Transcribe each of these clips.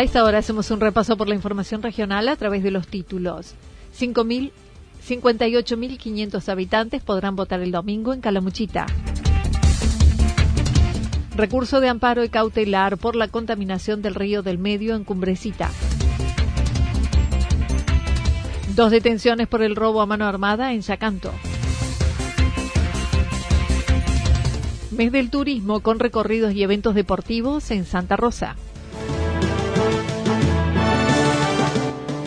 A esta hora hacemos un repaso por la información regional a través de los títulos. 58.500 habitantes podrán votar el domingo en Calamuchita. Recurso de amparo y cautelar por la contaminación del río del Medio en Cumbrecita. Dos detenciones por el robo a mano armada en Yacanto. Mes del turismo con recorridos y eventos deportivos en Santa Rosa.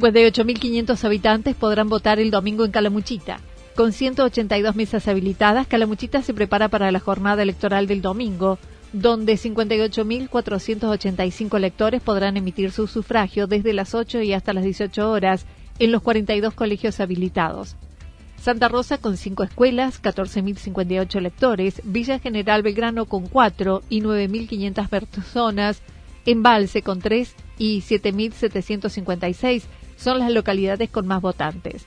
58.500 habitantes podrán votar el domingo en Calamuchita. Con 182 mesas habilitadas, Calamuchita se prepara para la jornada electoral del domingo, donde 58.485 electores podrán emitir su sufragio desde las 8 y hasta las 18 horas en los 42 colegios habilitados. Santa Rosa con 5 escuelas, 14.058 electores, Villa General Belgrano con 4 y 9.500 personas, Embalse con 3 y 7.756 son las localidades con más votantes.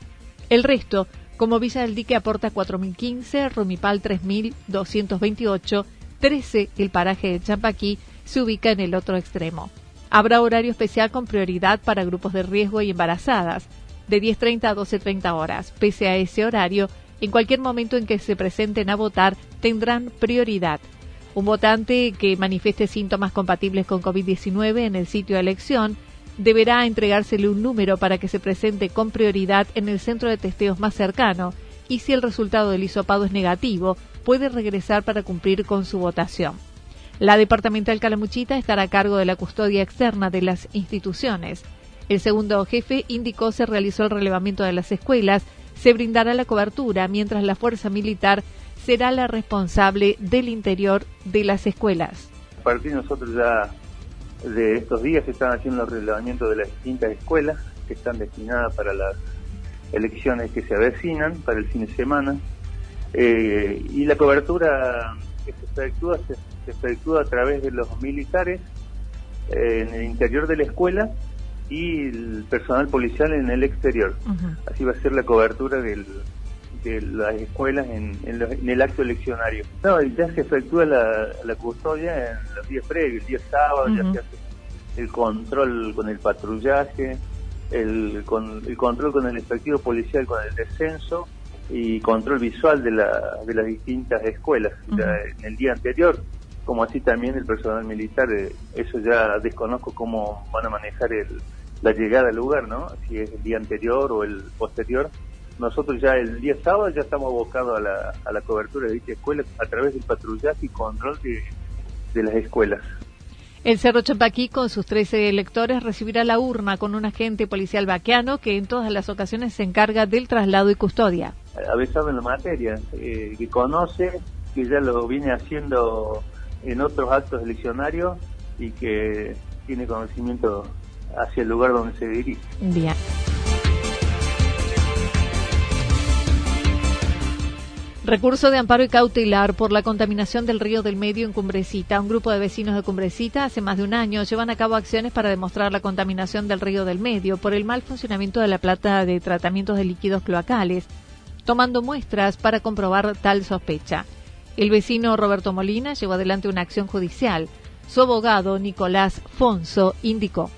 El resto, como Villa del Dique aporta 4.015, Rumipal 3.228, 13 el paraje de Champaquí se ubica en el otro extremo. Habrá horario especial con prioridad para grupos de riesgo y embarazadas, de 10.30 a 12.30 horas. Pese a ese horario, en cualquier momento en que se presenten a votar, tendrán prioridad. Un votante que manifieste síntomas compatibles con COVID-19 en el sitio de elección deberá entregársele un número para que se presente con prioridad en el centro de testeos más cercano y si el resultado del hisopado es negativo, puede regresar para cumplir con su votación. La departamental Calamuchita estará a cargo de la custodia externa de las instituciones. El segundo jefe indicó se realizó el relevamiento de las escuelas, se brindará la cobertura, mientras la fuerza militar será la responsable del interior de las escuelas. nosotros ya de estos días se están haciendo los relevamientos de las distintas escuelas que están destinadas para las elecciones que se avecinan, para el fin de semana. Eh, y la cobertura que se efectúa se, efectúa a través de los militares eh, en el interior de la escuela y el personal policial en el exterior. Así va a ser la cobertura del, de las escuelas en, el acto eleccionario. No, ya se efectúa la, custodia en los días previos, el día sábado ya se hace el control con el patrullaje, el, con, el control con el efectivo policial con el descenso y control visual de, la, de las distintas escuelas. en el día anterior, como así también el personal militar, eh, eso ya desconozco cómo van a manejar el, la llegada al lugar, ¿no? Si es el día anterior o el posterior nosotros ya el día sábado ya estamos abocados a la, a la cobertura de dicha escuela a través del patrullaje y control de, de las escuelas. El Cerro Champaquí, con sus 13 electores, recibirá la urna con un agente policial vaqueano que en todas las ocasiones se encarga del traslado y custodia. Avesado en la materia, eh, que conoce, que ya lo viene haciendo en otros actos eleccionarios y que tiene conocimiento hacia el lugar donde se dirige. Bien. Recurso de amparo y cautelar por la contaminación del río del Medio en Cumbrecita. Un grupo de vecinos de Cumbrecita hace más de un año llevan a cabo acciones para demostrar la contaminación del río del Medio por el mal funcionamiento de la plata de tratamientos de líquidos cloacales, tomando muestras para comprobar tal sospecha. El vecino Roberto Molina llevó adelante una acción judicial. Su abogado, Nicolás Fonso, indicó.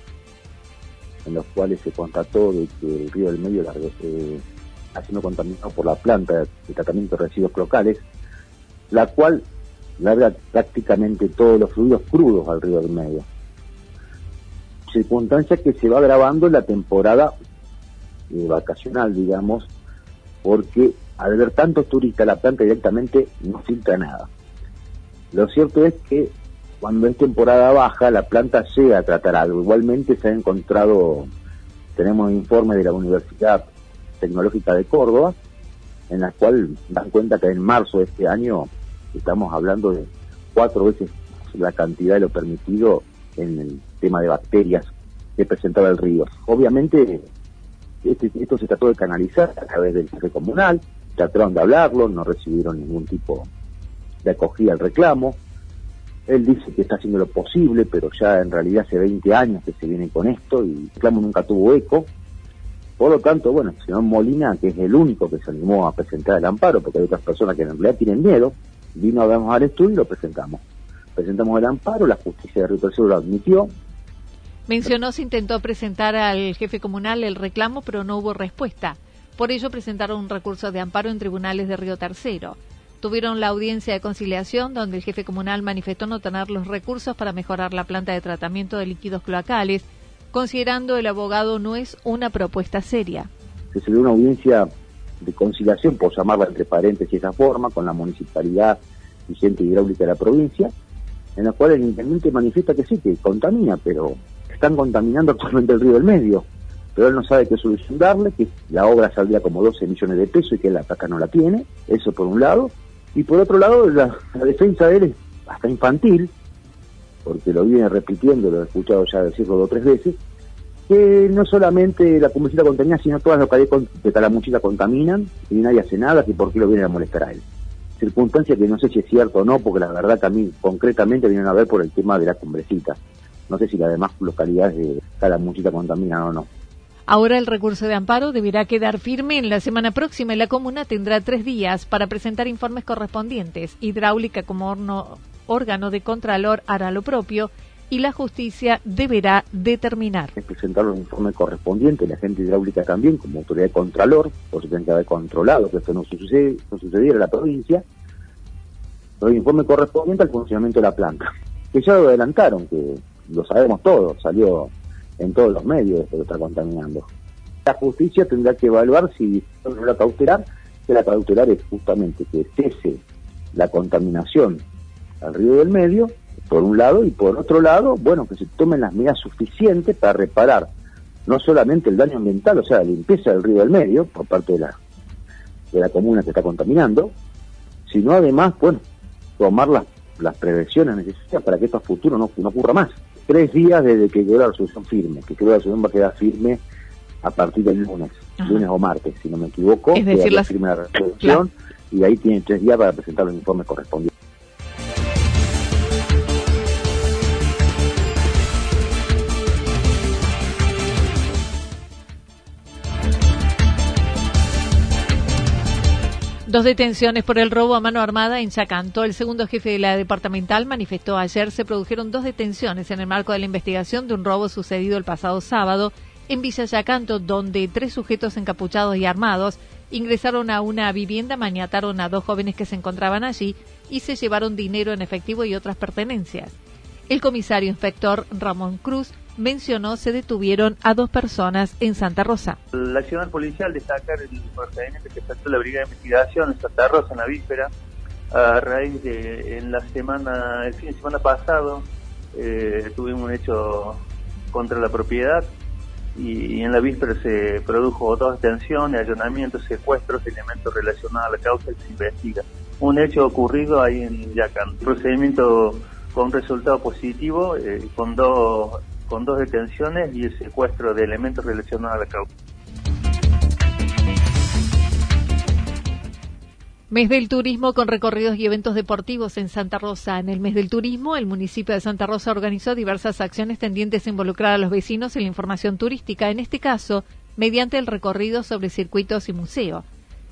En los cuales se constató de que el río del Medio eh, sido contaminado por la planta de tratamiento de residuos locales, la cual larga prácticamente todos los fluidos crudos al río del Medio. Circunstancia que se va grabando en la temporada eh, vacacional, digamos, porque al ver tantos turistas la planta directamente no filtra nada. Lo cierto es que cuando es temporada baja la planta llega a tratar algo. Igualmente se ha encontrado, tenemos informes de la Universidad Tecnológica de Córdoba, en la cual dan cuenta que en marzo de este año estamos hablando de cuatro veces la cantidad de lo permitido en el tema de bacterias que presentaba el río. Obviamente este, esto se trató de canalizar a través del jefe comunal, trataron de hablarlo, no recibieron ningún tipo de acogida al reclamo. Él dice que está haciendo lo posible, pero ya en realidad hace 20 años que se viene con esto y el reclamo nunca tuvo eco. Por lo tanto, bueno, el señor Molina, que es el único que se animó a presentar el amparo, porque hay otras personas que en realidad tienen miedo, vino a vernos al estudio y lo presentamos. Presentamos el amparo, la justicia de Río Tercero lo admitió. Mencionó se intentó presentar al jefe comunal el reclamo, pero no hubo respuesta. Por ello presentaron un recurso de amparo en tribunales de Río Tercero. Tuvieron la audiencia de conciliación donde el jefe comunal manifestó no tener los recursos para mejorar la planta de tratamiento de líquidos cloacales, considerando el abogado no es una propuesta seria. Se dio una audiencia de conciliación, por llamarla entre paréntesis de esa forma, con la municipalidad y gente hidráulica de la provincia, en la cual el intendente manifiesta que sí, que contamina, pero están contaminando actualmente el río del medio. Pero él no sabe qué solución darle, que la obra saldría como 12 millones de pesos y que la placa no la tiene, eso por un lado, y por otro lado la, defensa de él es hasta infantil, porque lo viene repitiendo, lo he escuchado ya decirlo dos o tres veces, que no solamente la comunidad contamina, sino todas las localidades de Calamuchita contaminan y nadie hace nada, que por qué lo vienen a molestar a él. Circunstancia que no sé si es cierto o no, porque la verdad que a mí concretamente vienen a ver por el tema de la cumbrecita. No sé si las demás localidades de Calamuchita contaminan o no. Ahora el recurso de amparo deberá quedar firme en la semana próxima y la comuna tendrá tres días para presentar informes correspondientes. Hidráulica como órgano de contralor hará lo propio y la justicia deberá determinar. Es presentar los informes correspondientes, la gente hidráulica también, como autoridad de contralor, por se tienen que haber controlado que esto no, sucede, no sucediera en la provincia, los informes correspondientes al funcionamiento de la planta, que ya lo adelantaron, que lo sabemos todos, salió en todos los medios que lo está contaminando. La justicia tendrá que evaluar si no la cautelar, que la cautelar es justamente que cese la contaminación al río del medio, por un lado, y por otro lado, bueno, que se tomen las medidas suficientes para reparar no solamente el daño ambiental, o sea, la limpieza del río del medio por parte de la, de la comuna que está contaminando, sino además, bueno, tomar las, las prevenciones necesarias para que esto a futuro no, no ocurra más tres días desde que quedó la resolución firme, que creo que la resolución va a quedar firme a partir del lunes, lunes o martes, si no me equivoco, es decir, la firme la resolución y ahí tienen tres días para presentar los informes correspondientes. Dos detenciones por el robo a mano armada en Chacanto. El segundo jefe de la departamental manifestó ayer se produjeron dos detenciones en el marco de la investigación de un robo sucedido el pasado sábado en Villa Yacanto, donde tres sujetos encapuchados y armados ingresaron a una vivienda, maniataron a dos jóvenes que se encontraban allí y se llevaron dinero en efectivo y otras pertenencias. El comisario inspector Ramón Cruz mencionó se detuvieron a dos personas en Santa Rosa. La acción policial destacar el procedimiento que efectuó la Brigada de Investigación en Santa Rosa en la víspera, a raíz de en la semana, el fin de semana pasado, eh, tuvimos un hecho contra la propiedad y, en la víspera se produjo dos detenciones, allanamientos, secuestros, elementos relacionados a la causa y se investiga. Un hecho ocurrido ahí en Yacan. procedimiento con resultado positivo, eh, con, dos, con dos detenciones y el secuestro de elementos relacionados a la causa. Mes del turismo con recorridos y eventos deportivos en Santa Rosa. En el mes del turismo, el municipio de Santa Rosa organizó diversas acciones tendientes a involucrar a los vecinos en la información turística, en este caso, mediante el recorrido sobre circuitos y museos.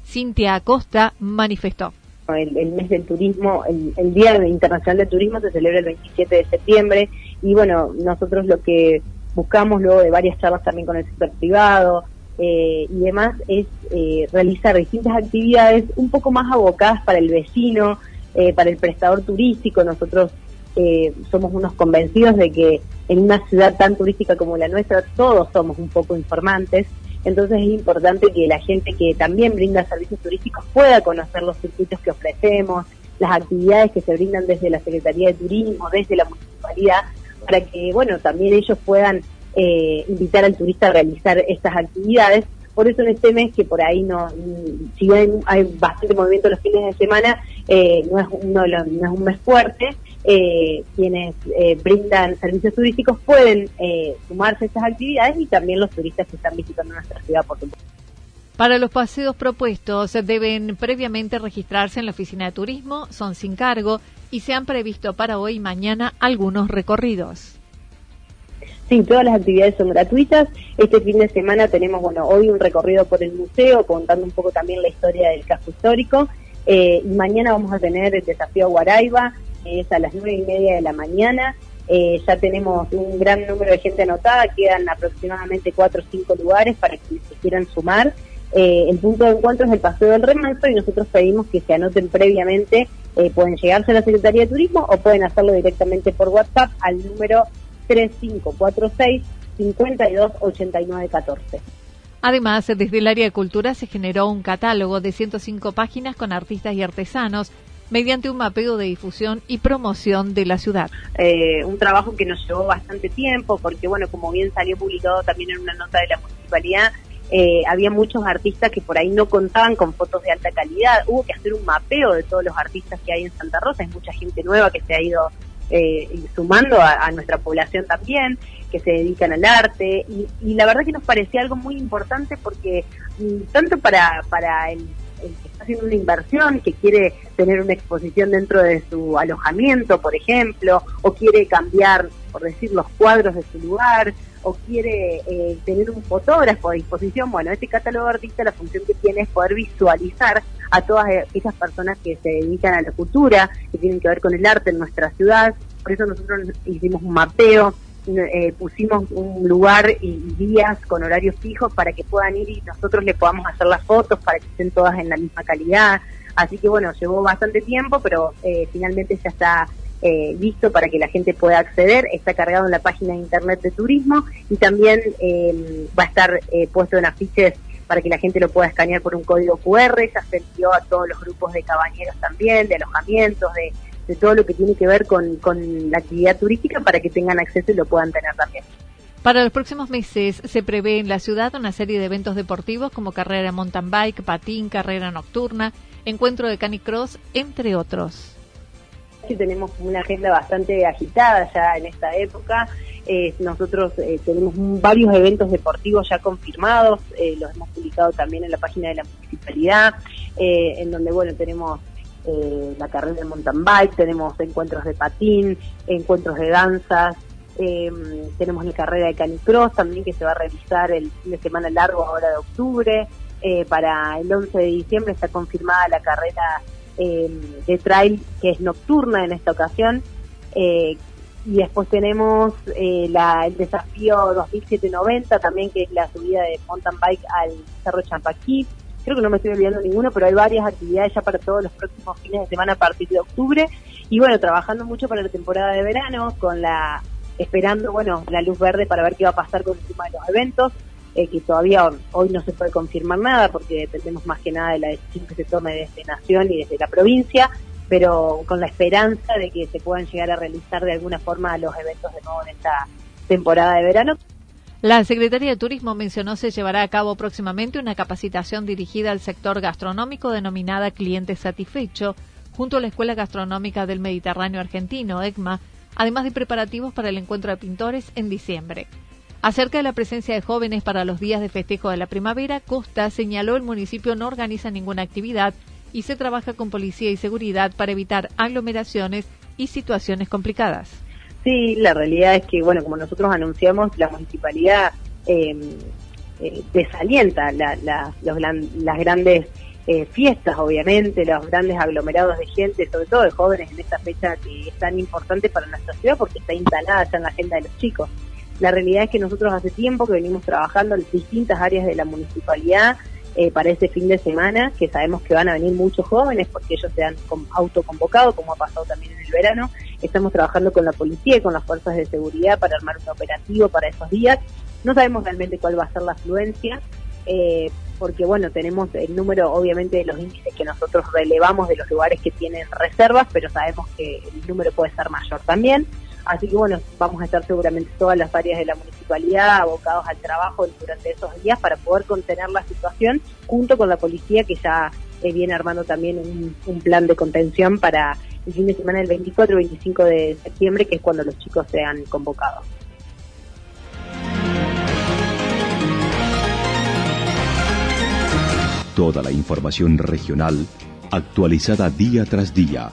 Cintia Acosta manifestó. El, mes del turismo, el, Día Internacional del Turismo se celebra el 27 de septiembre y bueno, nosotros lo que buscamos luego de varias charlas también con el sector privado, eh, y demás es eh, realizar distintas actividades un poco más abocadas para el vecino, eh, para el prestador turístico. Nosotros somos unos convencidos de que en una ciudad tan turística como la nuestra todos somos un poco informantes. Entonces es importante que la gente que también brinda servicios turísticos pueda conocer los circuitos que ofrecemos, las actividades que se brindan desde la Secretaría de Turismo, desde la municipalidad, para que, bueno, también ellos puedan eh, invitar al turista a realizar estas actividades. Por eso en este mes, que por ahí no, si bien hay bastante movimiento los fines de semana, eh, no, es uno, no es un mes fuerte, eh, quienes brindan servicios turísticos pueden sumarse a estas actividades y también los turistas que están visitando nuestra ciudad, por supuesto. Para los paseos propuestos deben previamente registrarse en la oficina de turismo, son sin cargo y se han previsto para hoy y mañana algunos recorridos. Sí, todas las actividades son gratuitas. Este fin de semana tenemos, bueno, hoy un recorrido por el museo, contando un poco también la historia del casco histórico. Eh, y mañana vamos a tener el desafío Guaraiba, es a las nueve y media de la mañana. Eh, ya tenemos un gran número de gente anotada, quedan aproximadamente cuatro o cinco lugares para que se quieran sumar. Eh, el punto de encuentro es el Paseo del Remanso y nosotros pedimos que se anoten previamente, pueden llegarse a la Secretaría de Turismo o pueden hacerlo directamente por WhatsApp al número 3546 528914. Además, desde el área de cultura se generó un catálogo de 105 páginas con artistas y artesanos mediante un mapeo de difusión y promoción de la ciudad. Eh, un trabajo que nos llevó bastante tiempo porque, bueno, como bien salió publicado también en una nota de la municipalidad, eh, había muchos artistas que por ahí no contaban con fotos de alta calidad. Hubo que hacer un mapeo de todos los artistas que hay en Santa Rosa. Hay mucha gente nueva que se ha ido eh, sumando a, nuestra población también, que se dedican al arte, y, la verdad que nos parecía algo muy importante porque mm, tanto para, para el, que está haciendo una inversión, que quiere tener una exposición dentro de su alojamiento, por ejemplo, o quiere cambiar, por decir, los cuadros de su lugar, o quiere eh, tener un fotógrafo a disposición, bueno, este catálogo de la función que tiene es poder visualizar a todas esas personas que se dedican a la cultura, que tienen que ver con el arte en nuestra ciudad. Por eso nosotros hicimos un mapeo, eh, pusimos un lugar y días con horarios fijos para que puedan ir y nosotros le podamos hacer las fotos para que estén todas en la misma calidad. Así que bueno, llevó bastante tiempo, pero eh, finalmente ya está eh, listo para que la gente pueda acceder. Está cargado en la página de internet de turismo y también eh, va a estar eh, puesto en afiches para que la gente lo pueda escanear por un código QR. Ya se envió a todos los grupos de cabañeros también, de alojamientos, de, de todo lo que tiene que ver con, con la actividad turística para que tengan acceso y lo puedan tener también. Para los próximos meses se prevé en la ciudad una serie de eventos deportivos como carrera mountain bike, patín, carrera nocturna, encuentro de canicross, entre otros que tenemos una agenda bastante agitada ya en esta época. Eh, nosotros eh, tenemos varios eventos deportivos ya confirmados, eh, los hemos publicado también en la página de la municipalidad, en donde bueno tenemos la carrera de mountain bike, tenemos encuentros de patín, encuentros de danzas, tenemos la carrera de canicross también que se va a realizar el fin de semana largo ahora de octubre. para el 11 de diciembre está confirmada la carrera eh, de trail que es nocturna en esta ocasión. Eh, y después tenemos eh, la, el desafío 2790 también, que es la subida de mountain bike al Cerro Champaquí. Creo que no me estoy olvidando ninguno, pero hay varias actividades ya para todos los próximos fines de semana a partir de octubre. Y bueno, trabajando mucho para la temporada de verano, con la esperando, bueno, la luz verde para ver qué va a pasar con el tema de los eventos. Eh, que todavía hoy no se puede confirmar nada porque dependemos más que nada de la decisión que se tome desde Nación y desde la provincia, pero con la esperanza de que se puedan llegar a realizar de alguna forma los eventos de nuevo en esta temporada de verano. La Secretaría de Turismo mencionó se llevará a cabo próximamente una capacitación dirigida al sector gastronómico denominada Cliente Satisfecho, junto a la Escuela Gastronómica del Mediterráneo Argentino, ECMA, además de preparativos para el encuentro de pintores en diciembre. Acerca de la presencia de jóvenes para los días de festejo de la primavera, Costa señaló el municipio no organiza ninguna actividad y se trabaja con policía y seguridad para evitar aglomeraciones y situaciones complicadas. Sí, la realidad es que, bueno, como nosotros anunciamos, la municipalidad em, eh, desalienta las grandes eh, fiestas, obviamente, los grandes aglomerados de gente, sobre todo de jóvenes en esta fecha que es tan importante para nuestra ciudad porque está instalada ya en la agenda de los chicos. La realidad es que nosotros hace tiempo que venimos trabajando en distintas áreas de la municipalidad eh, para este fin de semana, que sabemos que van a venir muchos jóvenes porque ellos se han autoconvocado, como ha pasado también en el verano. Estamos trabajando con la policía y con las fuerzas de seguridad para armar un operativo para esos días. No sabemos realmente cuál va a ser la afluencia, eh, porque bueno, tenemos el número obviamente de los índices que nosotros relevamos de los lugares que tienen reservas, pero sabemos que el número puede ser mayor también. Así que bueno, vamos a estar seguramente todas las áreas de la municipalidad abocados al trabajo durante esos días para poder contener la situación junto con la policía que ya eh, viene armando también un, plan de contención para el fin de semana del 24 y 25 de septiembre, que es cuando los chicos sean convocados. Toda la información regional actualizada día tras día.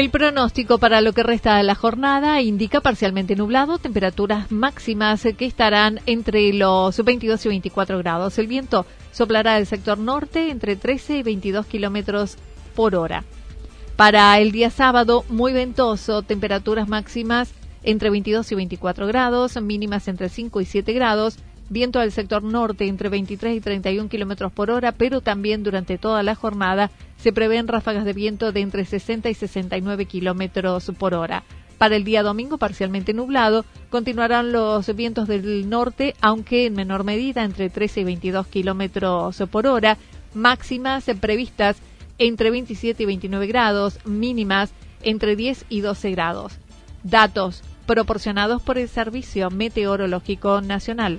El pronóstico para lo que resta de la jornada indica parcialmente nublado, temperaturas máximas que estarán entre los 22 y 24 grados. El viento soplará del sector norte entre 13 y 22 kilómetros por hora. Para el día sábado, muy ventoso, temperaturas máximas entre 22 y 24 grados, mínimas entre 5 y 7 grados viento del sector norte entre 23 y 31 kilómetros por hora, pero también durante toda la jornada se prevén ráfagas de viento de entre 60 y 69 kilómetros por hora. Para el día domingo, parcialmente nublado, continuarán los vientos del norte, aunque en menor medida, entre 13 y 22 kilómetros por hora, máximas previstas entre 27 y 29 grados, mínimas entre 10 y 12 grados. Datos proporcionados por el Servicio Meteorológico Nacional.